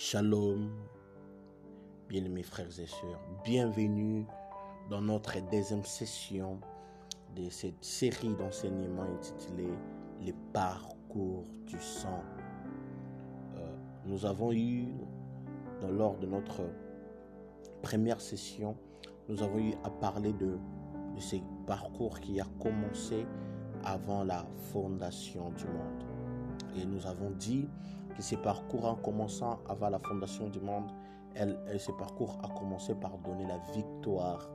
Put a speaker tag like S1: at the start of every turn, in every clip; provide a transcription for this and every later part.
S1: Shalom, bien-aimés frères et sœurs, bienvenue dans notre deuxième session de cette série d'enseignements intitulée Les parcours du sang. Euh, nous avons eu, dans, lors de notre première session, nous avons eu à parler de, de ce parcours qui a commencé avant la fondation du monde. Et nous avons dit que ces parcours, en commençant avant la fondation du monde, elle, ce parcours a commencé par donner la victoire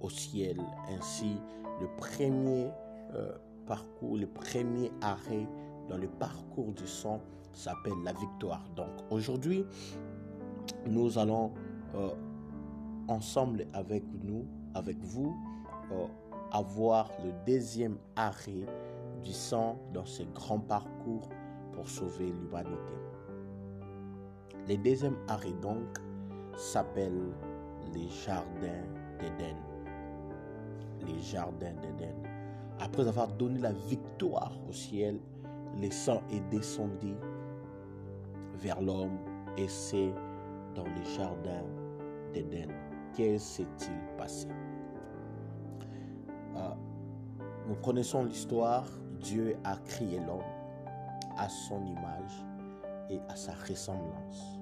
S1: au ciel. Ainsi, le premier euh, parcours, le premier arrêt dans le parcours du sang s'appelle la victoire. Donc aujourd'hui, nous allons euh, ensemble avec nous, avec vous, euh, avoir le deuxième arrêt du sang dans ce grand parcours sauver l'humanité. Le deuxième arrêt donc s'appelle les jardins d'Éden. Les jardins d'Éden. Après avoir donné la victoire au ciel, le sang est descendu vers l'homme et c'est dans les jardins d'Éden. Qu'est-ce s'est-il passé euh, Nous connaissons l'histoire. Dieu a créé l'homme à son image et à sa ressemblance.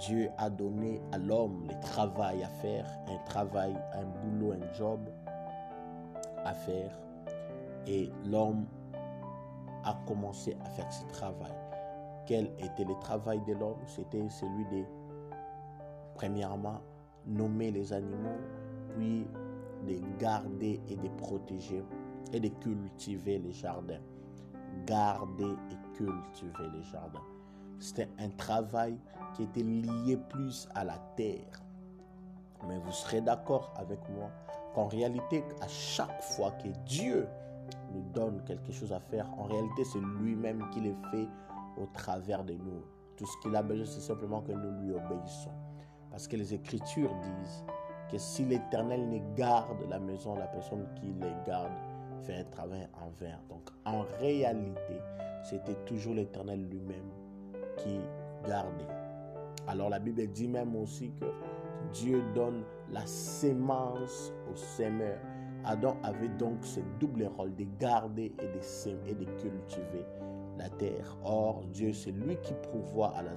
S1: Dieu a donné à l'homme le travail à faire, un travail, un boulot, un job à faire. Et l'homme a commencé à faire ce travail. Quel était le travail de l'homme? C'était celui de, premièrement, nommer les animaux, puis de garder et de protéger et de cultiver les jardins. Garder et cultiver les jardins. C'était un travail qui était lié plus à la terre. Mais vous serez d'accord avec moi qu'en réalité, à chaque fois que Dieu nous donne quelque chose à faire, en réalité, c'est lui-même qui le fait au travers de nous. Tout ce qu'il a besoin, c'est simplement que nous lui obéissons. Parce que les Écritures disent que si l'Éternel ne garde la maison, la personne qui les garde fait un travail en vain. Donc en réalité, c'était toujours l'Éternel lui-même qui gardait. Alors la Bible dit même aussi que Dieu donne la sémence au semeur. Adam avait donc ce double rôle de garder et de semer et de cultiver la terre. Or, Dieu, c'est lui qui pourvoit à la,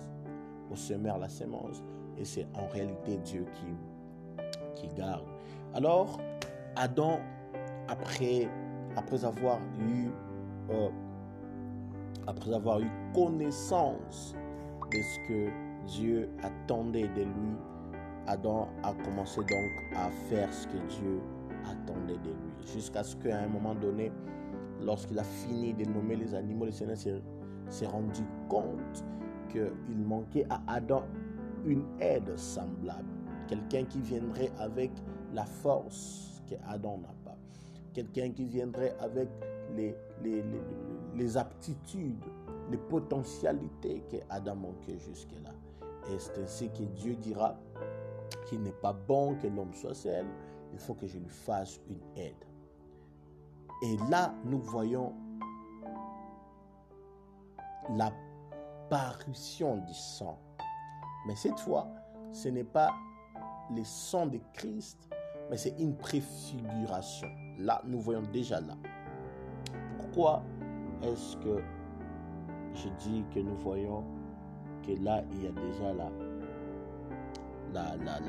S1: au semeur la sémence. Et c'est en réalité Dieu qui, qui garde. Alors, Adam, après, après avoir eu euh, après avoir eu connaissance de ce que Dieu attendait de lui, Adam a commencé donc à faire ce que Dieu attendait de lui. Jusqu'à ce qu'à un moment donné, lorsqu'il a fini de nommer les animaux, le Seigneur s'est rendu compte qu'il manquait à Adam une aide semblable. Quelqu'un qui viendrait avec la force que Adam n'a. Quelqu'un qui viendrait avec les, aptitudes, les potentialités que Adam manquait jusque-là. Et c'est ainsi que Dieu dira qu'il n'est pas bon que l'homme soit seul, il faut que je lui fasse une aide. Et là, nous voyons l'apparition du sang. Mais cette fois, ce n'est pas le sang de Christ, mais c'est une préfiguration. Là, nous voyons déjà là. Pourquoi est-ce que je dis que nous voyons que là, il y a déjà la,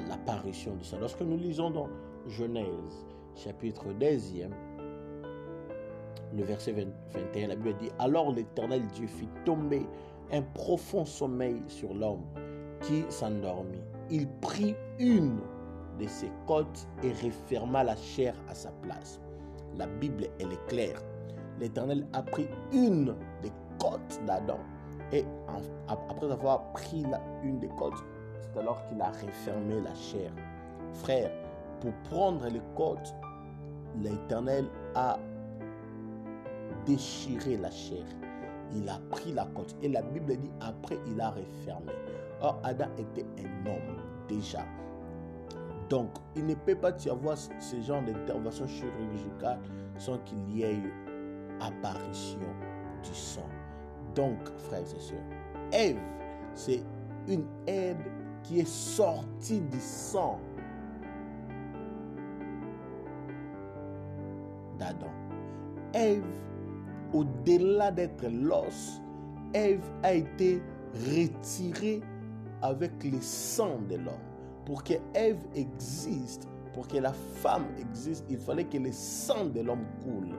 S1: l'apparition la, du sang Lorsque nous lisons dans Genèse, chapitre 10 le verset 21, la Bible dit, Alors l'Éternel Dieu fit tomber un profond sommeil sur l'homme qui s'endormit. Il prit une de ses côtes et referma la chair à sa place. La Bible, elle est claire. L'Éternel a pris une des côtes d'Adam et après avoir pris une des côtes, c'est alors qu'il a refermé la chair. Frère, pour prendre les côtes, l'Éternel a déchiré la chair. Il a pris la côte. Et la Bible dit après, il a refermé. Or, Adam était un homme déjà. Donc, il ne peut pas y avoir ce genre d'intervention chirurgicale sans qu'il y ait apparition du sang. Donc, frères et sœurs, Ève c'est une aide qui est sortie du sang d'Adam. Ève, au-delà d'être l'os, Ève a été retirée avec le sang de l'homme. Pour que Ève existe, pour que la femme existe, il fallait que le sang de l'homme coule.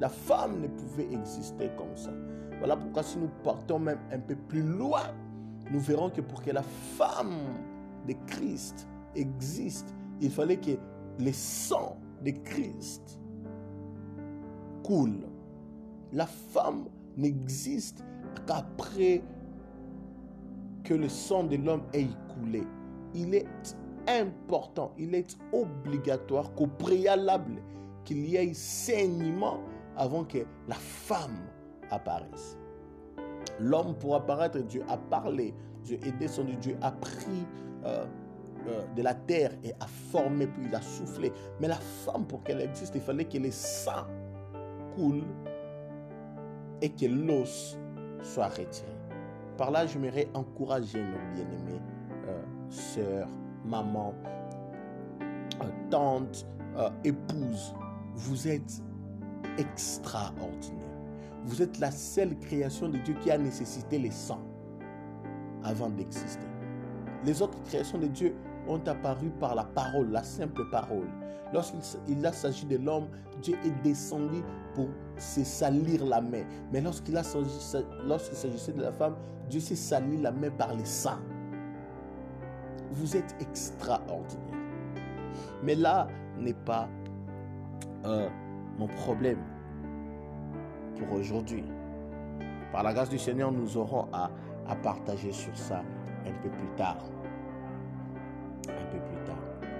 S1: La femme ne pouvait exister comme ça. Voilà pourquoi si nous partons même un peu plus loin, nous verrons que pour que la femme de Christ existe, il fallait que le sang de Christ coule. La femme n'existe qu'après que le sang de l'homme ait coulé. Il est important, il est obligatoire qu'au préalable, qu'il y ait saignement avant que la femme apparaisse. L'homme pour apparaître, Dieu a parlé, Dieu est descendu, Dieu a pris euh, euh, de la terre et a formé, puis il a soufflé. Mais la femme, pour qu'elle existe, il fallait que le sang coule et que l'os soit retiré. Par là, j'aimerais encourager nos bien-aimés, sœurs, mamans, euh, tantes, euh, épouses. Vous êtes extraordinaire. Vous êtes la seule création de Dieu qui a nécessité les sang avant d'exister. Les autres créations de Dieu ont apparu par la parole, la simple parole. Lorsqu'il s'agit de l'homme, Dieu est descendu pour se salir la main. Mais lorsqu'il s'agissait de la femme, Dieu s'est sali la main par le sang. Vous êtes extraordinaire. Mais là n'est pas euh, mon problème pour aujourd'hui. Par la grâce du Seigneur, nous aurons à, à partager sur ça un peu plus tard. Un peu plus tard.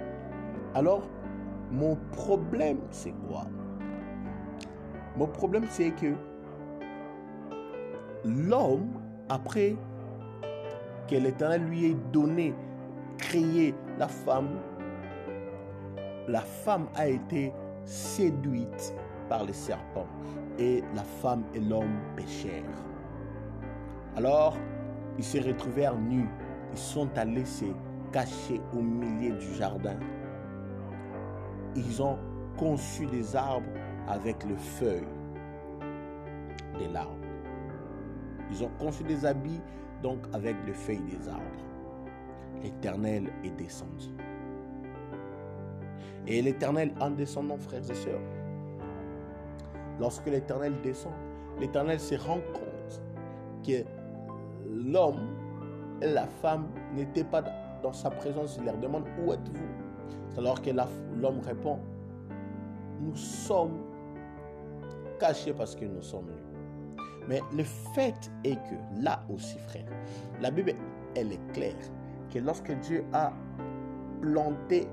S1: Alors, mon problème, c'est quoi? Mon problème, c'est que l'homme, après que l'Éternel lui ait donné, créé la femme, la femme a été séduite par les serpents et la femme et l'homme péchèrent. Alors, ils se retrouvèrent nus. Ils sont allés se cacher au milieu du jardin. Ils ont conçu des arbres avec le feuilles de l'arbre. Ils ont conçu des habits donc avec les feuilles des arbres. L'Éternel est descendu. Et l'Éternel, en descendant, frères et sœurs, lorsque l'Éternel descend, l'Éternel se rend compte que l'homme et la femme n'étaient pas dans sa présence. Il leur demande où êtes-vous? Alors que l'homme répond nous sommes cachés parce que nous sommes nus. Mais le fait est que là aussi, frère, la Bible, elle est claire que lorsque Dieu a planté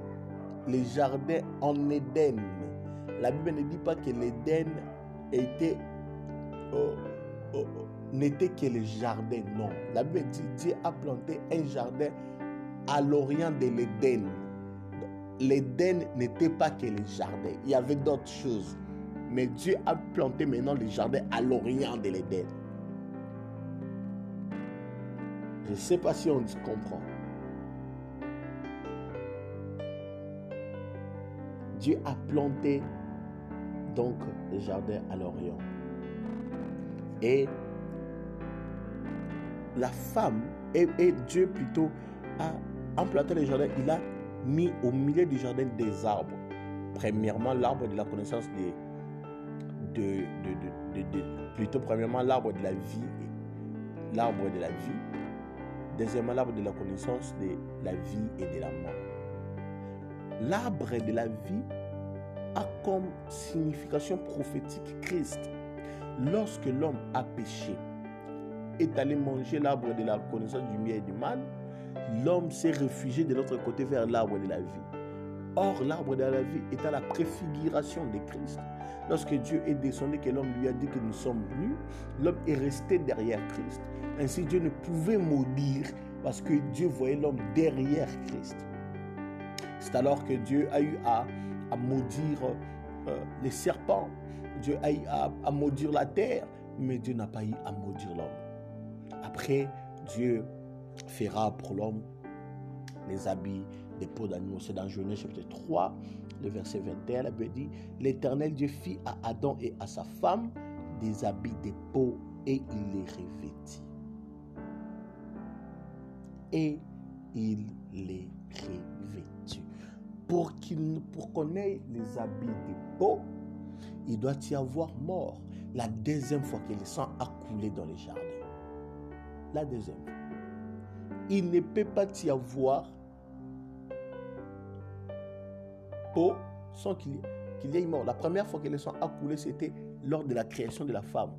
S1: les jardins en Éden, la Bible ne dit pas que l'Éden était n'était que le jardin. Non. La Bible dit Dieu a planté un jardin à l'orient de l'Éden. L'Éden n'était pas que le jardin. Il y avait d'autres choses. Mais Dieu a planté maintenant le jardin à l'orient de l'Éden. Je ne sais pas si on comprend. Dieu a planté donc le jardin à l'Orient. Et la femme, et, Dieu plutôt, a implanté le jardin. Il a mis au milieu du jardin des arbres. Premièrement, l'arbre de la connaissance de plutôt premièrement l'arbre de la vie, l'arbre de la vie. Deuxièmement, l'arbre de la connaissance de la vie et de la mort. L'arbre de la vie a comme signification prophétique Christ. Lorsque l'homme a péché, est allé manger l'arbre de la connaissance du bien et du mal, l'homme s'est réfugié de l'autre côté vers l'arbre de la vie. Or, l'arbre de la vie est à la préfiguration de Christ. Lorsque Dieu est descendu, que l'homme lui a dit que nous sommes nus, l'homme est resté derrière Christ. Ainsi, Dieu ne pouvait maudire parce que Dieu voyait l'homme derrière Christ. C'est alors que Dieu a eu à, maudire euh, les serpents. Dieu a eu à, maudire la terre, mais Dieu n'a pas eu à maudire l'homme. Après Dieu fera pour l'homme les habits des peaux d'animaux. C'est dans Genèse chapitre 3, le verset 21. La Bible dit L'Éternel Dieu fit à Adam et à sa femme des habits des peaux et il les revêtit. Et il les revêtit. Pour qu'on ait les habits des peaux, il doit y avoir mort. La deuxième fois que le sang a coulé dans les jardins. La deuxième fois. Il ne peut pas y avoir peau sans qu'il y ait mort. La première fois que le sang a coulé, c'était lors de la création de la femme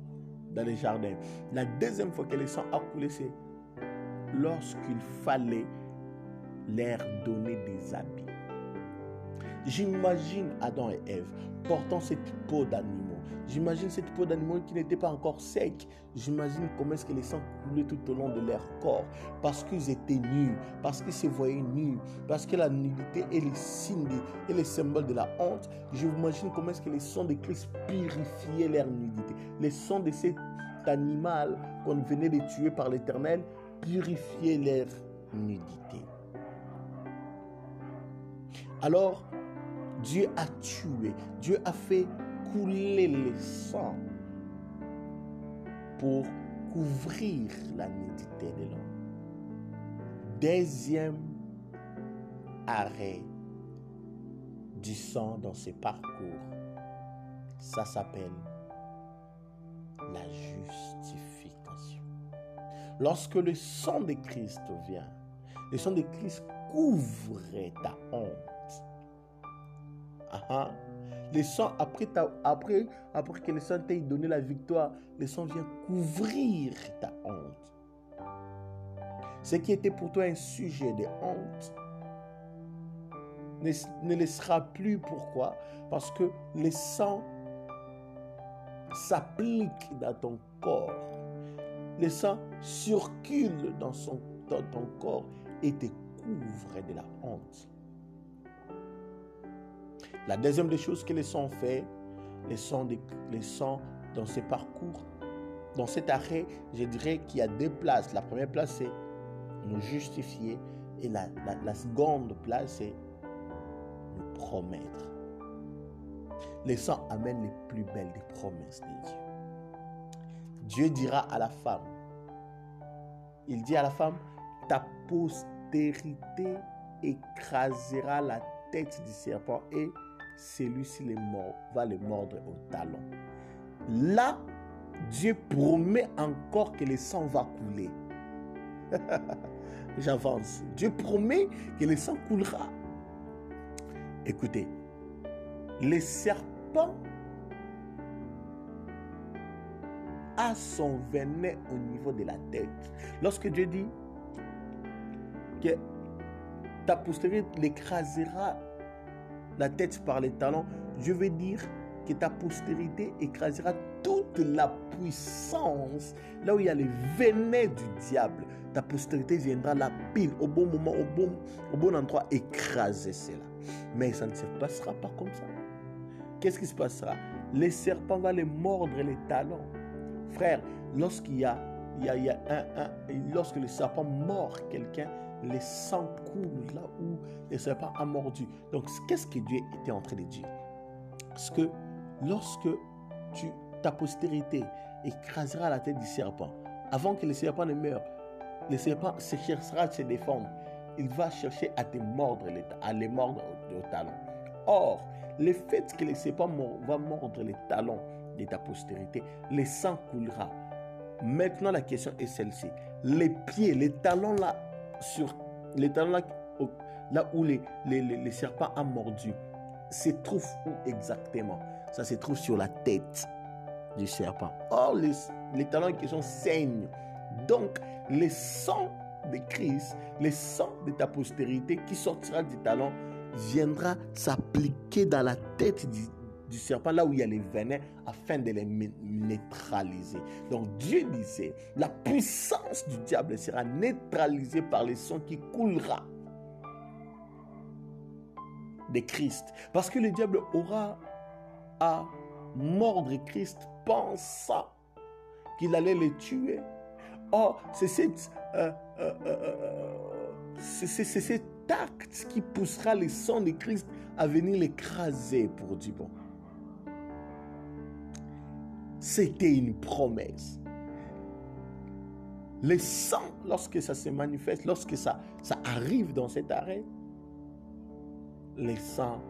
S1: dans les jardins. La deuxième fois que le sang a coulé, c'est lorsqu'il fallait leur donner des habits. J'imagine Adam et Ève portant cette peau d'animaux. J'imagine cette peau d'animaux qui n'était pas encore sec. J'imagine comment est-ce que les sangs coulaient tout au long de leur corps. Parce qu'ils étaient nus, parce qu'ils se voyaient nus, parce que la nudité est le signe et le symbole de la honte. J'imagine comment est-ce que les sangs de Christ purifiaient leur nudité. Les sangs de cet animal qu'on venait de tuer par l'Éternel purifiaient leur nudité. Alors, Dieu a tué, Dieu a fait couler le sang pour couvrir la nudité de l'homme. Deuxième arrêt du sang dans ce parcours, ça s'appelle la justification. Lorsque le sang de Christ vient, le sang de Christ couvre ta honte le sang, après, que le sang t'ait donné la victoire, le sang vient couvrir ta honte. Ce qui était pour toi un sujet de honte ne, ne le sera plus. Pourquoi? Parce que le sang s'applique dans ton corps. Le sang circule dans, dans ton corps et te couvre de la honte. La deuxième des choses que les sangs fait, les sangs, dans ces parcours, dans cet arrêt, je dirais qu'il y a deux places. La première place, c'est nous justifier. Et la, seconde place, c'est nous promettre. Les sangs amènent les plus belles des promesses de Dieu. Dieu dira à la femme, il dit à la femme, ta postérité écrasera la tête du serpent et celui-ci va le mordre au talon. Là, Dieu promet encore que le sang va couler. J'avance. Dieu promet que le sang coulera. Écoutez, le serpent a son venin au niveau de la tête. Lorsque Dieu dit que ta postérité l'écrasera la tête par les talons, je veux dire que ta postérité écrasera toute la puissance, là où il y a les venin du diable. Ta postérité viendra la pile au bon moment, au bon, au bon endroit, écraser cela. Mais ça ne se passera pas comme ça. Qu'est-ce qui se passera? Les serpents vont les mordre les talons. Frère, lorsqu'il y a, il y a, il y a un, lorsque le serpent mord quelqu'un, les sang coulent là où le serpent a mordu. Donc, qu'est-ce que Dieu était en train de dire? Parce que lorsque tu, ta postérité écrasera la tête du serpent, avant que le serpent ne meure, le serpent se cherchera à se défendre. Il va chercher à te mordre, à les mordre au, talon. Or, le fait que le serpent va mordre les talons de ta postérité, le sang coulera. Maintenant, la question est celle-ci. Les pieds, les talons là, sur talons là, là où les, les, les, serpents ont mordu, se trouve où exactement? Ça se trouve sur la tête du serpent. Or, les, les talons en question saignent. Donc, le sang de Christ, le sang de ta postérité qui sortira du talon, viendra s'appliquer dans la tête du, du serpent, là où il y a les venins, afin de les neutraliser. Donc Dieu disait, la puissance du diable sera neutralisée par le sang qui coulera de Christ. Parce que le diable aura à mordre Christ pensant qu'il allait le tuer. Oh, c'est cette, euh, euh, euh, c'est cet acte qui poussera le sang de Christ à venir l'écraser pour du bon. C'était une promesse. Le sang, lorsque ça se manifeste, lorsque ça, ça arrive dans cet arrêt, le sang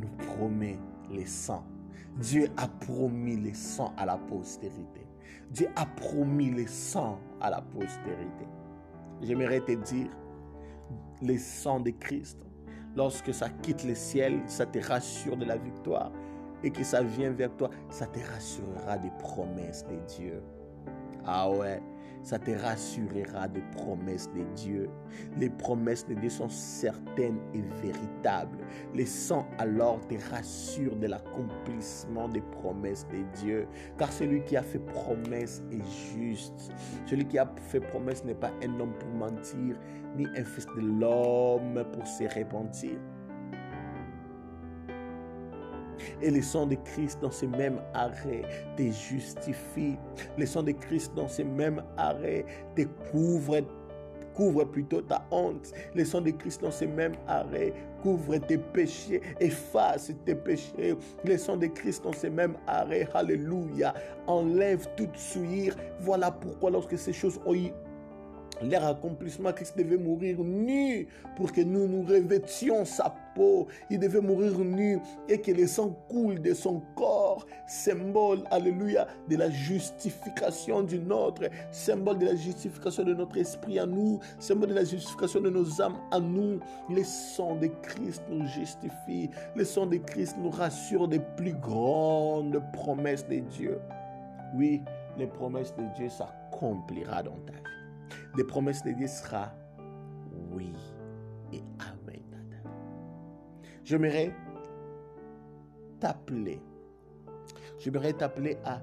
S1: nous promet le sang. Dieu a promis le sang à la postérité. Dieu a promis le sang à la postérité. J'aimerais te dire, le sang de Christ, lorsque ça quitte le ciel, ça te rassure de la victoire et que ça vient vers toi, ça te rassurera des promesses de Dieu. Ah ouais, ça te rassurera des promesses de Dieu. Les promesses de Dieu sont certaines et véritables. Les sangs alors te rassurent de l'accomplissement des promesses de Dieu. Car celui qui a fait promesse est juste. Celui qui a fait promesse n'est pas un homme pour mentir, ni un fils de l'homme pour se repentir. Et le sang de Christ dans ces mêmes arrêts te justifie. Le sang de Christ dans ces mêmes arrêts te couvre couvre plutôt ta honte. Le sang de Christ dans ces mêmes arrêts couvre tes péchés, efface tes péchés. Le sang de Christ dans ces mêmes arrêts, alléluia, enlève toute souillure. Voilà pourquoi lorsque ces choses leur accomplissement, Christ devait mourir nu pour que nous nous revêtions sa peau. Il devait mourir nu et que le sang coule de son corps, symbole, alléluia, de la justification du nôtre, symbole de la justification de notre esprit à nous, symbole de la justification de nos âmes à nous. Le sang de Christ nous justifie. Le sang de Christ nous rassure des plus grandes promesses de Dieu. Oui, les promesses de Dieu s'accomplira dans ta vie des promesses de Dieu sera oui et amen. J'aimerais t'appeler. J'aimerais t'appeler à,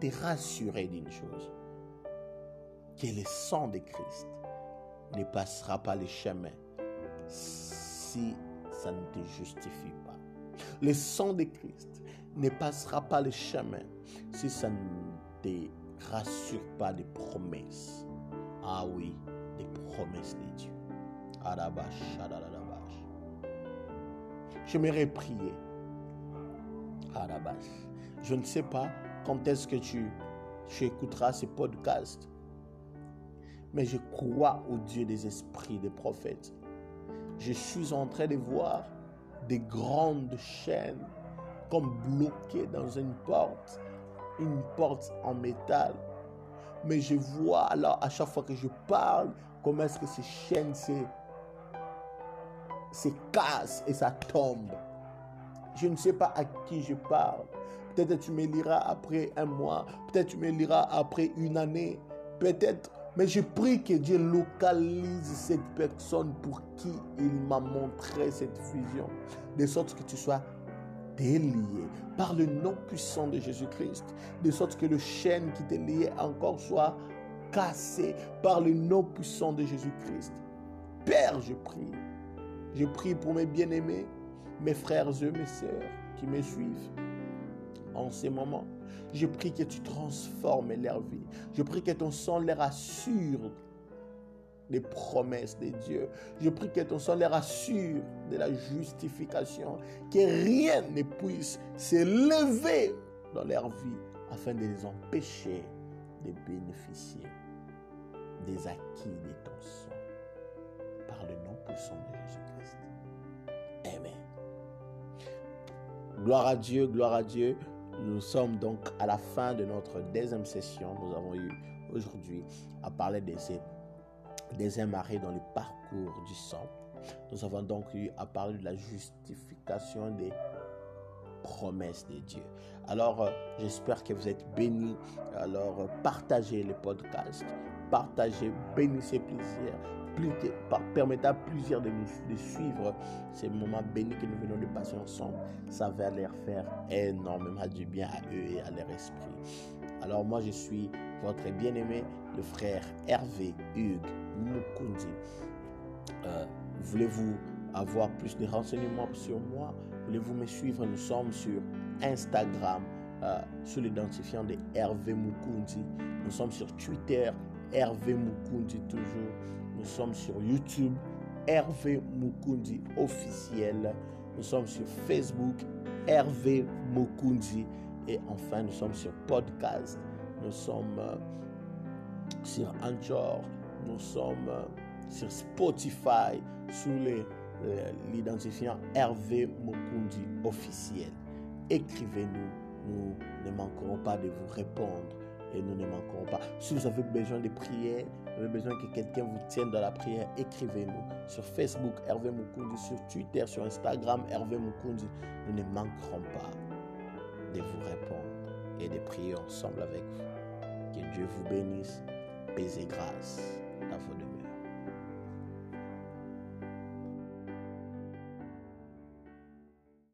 S1: te rassurer d'une chose. Que le sang de Christ ne passera pas le chemin si ça ne te justifie pas. Le sang de Christ ne passera pas le chemin si ça ne te rassure pas des promesses. Ah oui, des promesses de Dieu. J'aimerais prier. Je ne sais pas quand est-ce que tu, tu écouteras ce podcast. Mais je crois au Dieu des esprits des prophètes. Je suis en train de voir des grandes chaînes comme bloquées dans une porte une porte en métal. Mais je vois alors à chaque fois que je parle, comment est-ce que ces chaînes se, se cassent et ça tombe. Je ne sais pas à qui je parle. Peut-être tu me liras après un mois, peut-être tu me liras après une année, peut-être. Mais je prie que Dieu localise cette personne pour qui il m'a montré cette vision, de sorte que tu sois lié par le nom puissant de Jésus-Christ, de sorte que le chêne qui t'est lié encore soit cassé par le nom puissant de Jésus-Christ. Père, je prie. Je prie pour mes bien-aimés, mes frères et mes sœurs qui me suivent en ces moments. Je prie que tu transformes leur vie. Je prie que ton sang les rassure les promesses de Dieu. Je prie que ton sang les rassure de la justification, que rien ne puisse s'élever dans leur vie afin de les empêcher de bénéficier des acquis de ton sang par le nom puissant de Jésus-Christ. Amen. Gloire à Dieu, gloire à Dieu. Nous sommes donc à la fin de notre deuxième session. Nous avons eu aujourd'hui à parler de ces des arrêts dans le parcours du sang. Nous avons donc eu à parler de la justification des promesses de Dieu. Alors, euh, j'espère que vous êtes bénis. Alors, euh, partagez le podcast, partagez, bénissez plaisir. Plus permettez à plusieurs de nous de suivre ces moments bénis que nous venons de passer ensemble. Ça va leur faire énormément du bien à eux et à leur esprit. Alors moi, je suis votre bien-aimé, le frère Hervé Hugues Mukundi. Euh, voulez-vous avoir plus de renseignements sur moi? Voulez-vous me suivre? Nous sommes sur Instagram. euh, sous l'identifiant de Hervé Mukundi. Nous sommes sur Twitter, Hervé Mukundi toujours. Nous sommes sur YouTube, Hervé Mukundi officiel. Nous sommes sur Facebook, Hervé Mukundi. Et enfin, nous sommes sur podcast. Nous sommes euh, sur Anchor. Nous sommes euh, sur Spotify sous l'identifiant Hervé Mukundi officiel. Écrivez-nous. Nous ne manquerons pas de vous répondre et nous ne manquerons pas. Si vous avez besoin de prière, vous avez besoin que quelqu'un vous tienne dans la prière, écrivez-nous sur Facebook Hervé Mukundi, sur Twitter, sur Instagram Hervé Mukundi. Nous ne manquerons pas de vous répondre et de prier ensemble avec vous. Que Dieu vous bénisse, paix et grâce à vos